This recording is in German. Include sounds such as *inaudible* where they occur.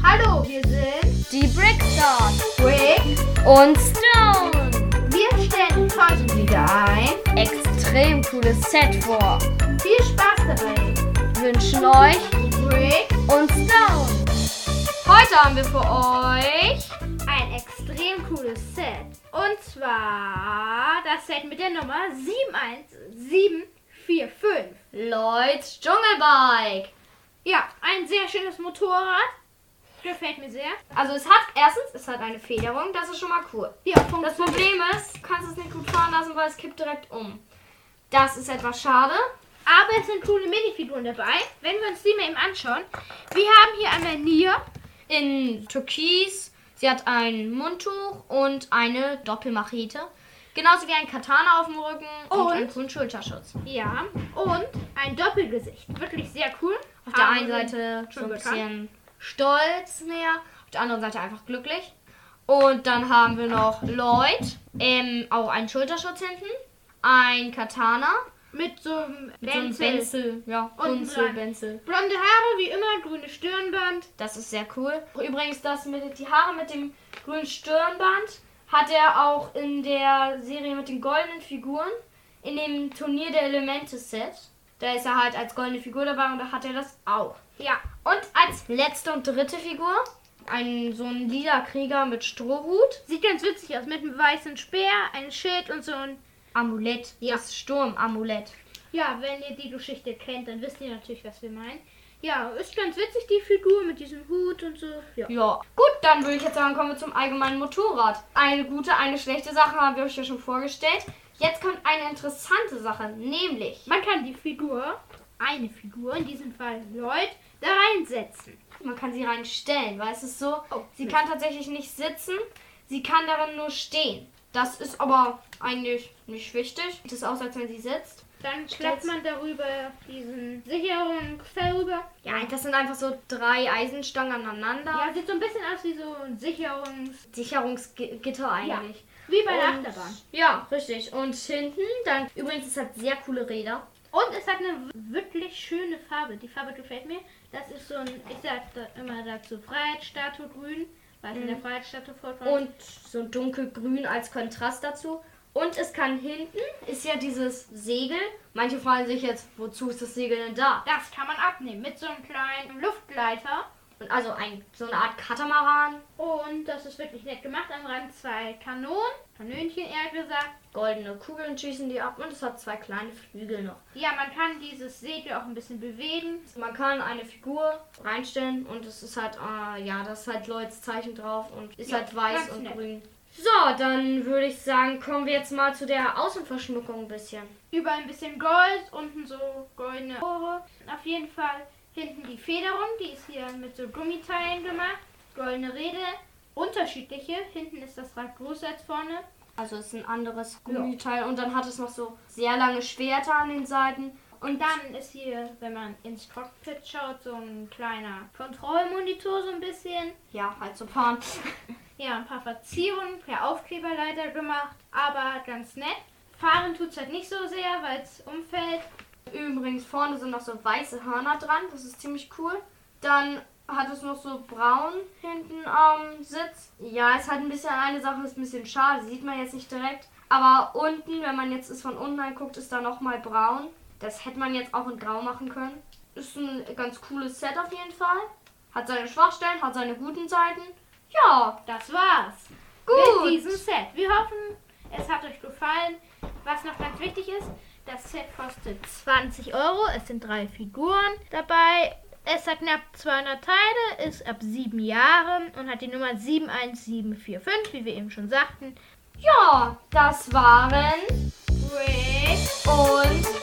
Hallo, wir sind Die Brickstars Rick. und Stone. Wir stellen heute wieder ein. Extrem cooles Set vor. Viel Spaß dabei. Wünschen euch Rick, und Stone. Heute haben wir für euch ein extrem cooles Set. Und zwar das Set mit der Nummer 71745. Lloyds Dschungelbike. Ja, ein sehr schönes Motorrad. Gefällt mir sehr. Also es hat erstens, es hat eine Federung, das ist schon mal cool. Ja, Das. Problem ist, du kannst es nicht gut fahren lassen, weil es kippt direkt um. Das ist etwas schade. Aber es sind coole Minifiguren dabei. Wenn wir uns die mal eben anschauen. Wir haben hier einmal Nia. In Türkis. Sie hat ein Mundtuch und eine Doppelmachete. Genauso wie ein Katana auf dem Rücken und, Und? einen coolen Schulterschutz. Ja. Und ein Doppelgesicht. Wirklich sehr cool. Auf der einen Seite so schon ein bisschen stolz mehr, auf der anderen Seite einfach glücklich. Und dann haben wir noch Lloyd, ähm, auch einen Schulterschutz hinten, ein Katana, Mit so einem mit so Benzel. Benzel, ja, dran. Benzel. Blonde Haare wie immer, grüne Stirnband. Das ist sehr cool. Übrigens, das mit die Haare mit dem grünen Stirnband hat er auch in der Serie mit den goldenen Figuren in dem Turnier der Elemente Set. Da ist er halt als goldene Figur dabei und da hat er das auch. Ja. Und als letzte und dritte Figur ein so ein lila Krieger mit Strohhut, Sieht ganz witzig aus. Mit einem weißen Speer, ein Schild und so ein. Amulett, Ja. das Sturmamulett. Ja, wenn ihr die Geschichte kennt, dann wisst ihr natürlich, was wir meinen. Ja, ist ganz witzig, die Figur mit diesem Hut und so. Ja. Ja, gut, dann würde ich jetzt sagen, kommen wir zum allgemeinen Motorrad. Eine gute, eine schlechte Sache haben wir euch ja schon vorgestellt. Jetzt kommt eine interessante Sache, nämlich Man kann die Figur, eine Figur, in diesem Fall Lloyd, da reinsetzen. man kann sie reinstellen, weil es ist so, Oh, sie Mist. kann tatsächlich nicht sitzen, sie kann darin nur stehen. Das ist aber eigentlich nicht wichtig. Sieht es aus, als wenn sie sitzt. Dann klappt man darüber diesen Sicherungsfell rüber. Ja, das sind einfach so drei Eisenstangen aneinander. Ja, sieht so ein bisschen aus wie so ein Sicherungs... Sicherungsgitter eigentlich. Wie bei der Und- Achterbahn. Ja, richtig. Und hinten dann, übrigens, es hat sehr coole Räder. Und es hat eine wirklich schöne Farbe. Die Farbe gefällt mir. Das ist so ein, ich sag da immer dazu, Freiheitsstatue grün, weil es in der Freiheitsstatue vorkommt. Und so dunkelgrün als Kontrast dazu. Und es kann hinten, ist ja dieses Segel. Manche fragen sich jetzt, wozu ist das Segel denn da? das kann man abnehmen mit so einem kleinen Luftgleiter. Und also ein, so eine Art Katamaran. Und das ist wirklich nett gemacht. Am Rand zwei Kanonen, Kanönchen eher gesagt. Goldene Kugeln schießen die ab und es hat zwei kleine Flügel noch. Ja, man kann dieses Segel auch ein bisschen bewegen. Man kann eine Figur reinstellen und es ist halt, äh, ja, das ist halt Lloyds Zeichen drauf und ist Ja, halt weiß und nett. grün. So, dann würde ich sagen, kommen wir jetzt mal zu der Außenverschmuckung ein bisschen. Überall ein bisschen Gold, unten so goldene Rohre. Auf jeden Fall hinten die Federung, die ist hier mit so Gummiteilen gemacht. Goldene Räder, unterschiedliche. Hinten ist das Rad größer als vorne. Also es ist ein anderes Gummiteil und dann hat es noch so sehr lange Schwerter an den Seiten. Und dann ist hier, wenn man ins Cockpit schaut, so ein kleiner Kontrollmonitor so ein bisschen. Ja, halt so fahren. *laughs* Ja, ein paar Verzierungen per Aufkleber leider gemacht, aber ganz nett. Fahren tut es halt nicht so sehr, weil es umfällt. Übrigens vorne sind noch so weiße Hörner dran, das ist ziemlich cool. Dann hat es noch so braun hinten am Sitz. Ja, ist halt ein bisschen eine Sache, ist ein bisschen schade, sieht man jetzt nicht direkt. Aber unten, wenn man jetzt es von unten anguckt, ist da nochmal braun. Das hätte man jetzt auch in grau machen können. Ist ein ganz cooles Set auf jeden Fall. Hat seine Schwachstellen, hat seine guten Seiten. Ja, Das war's gut. mit diesem Set. Wir hoffen, es hat euch gefallen. Was noch ganz wichtig ist, das Set kostet 20 Euro. Es sind drei Figuren dabei. Es hat knapp 200 Teile, ist ab 7 Jahren und hat die Nummer 71745, wie wir eben schon sagten. Ja, das waren Rick und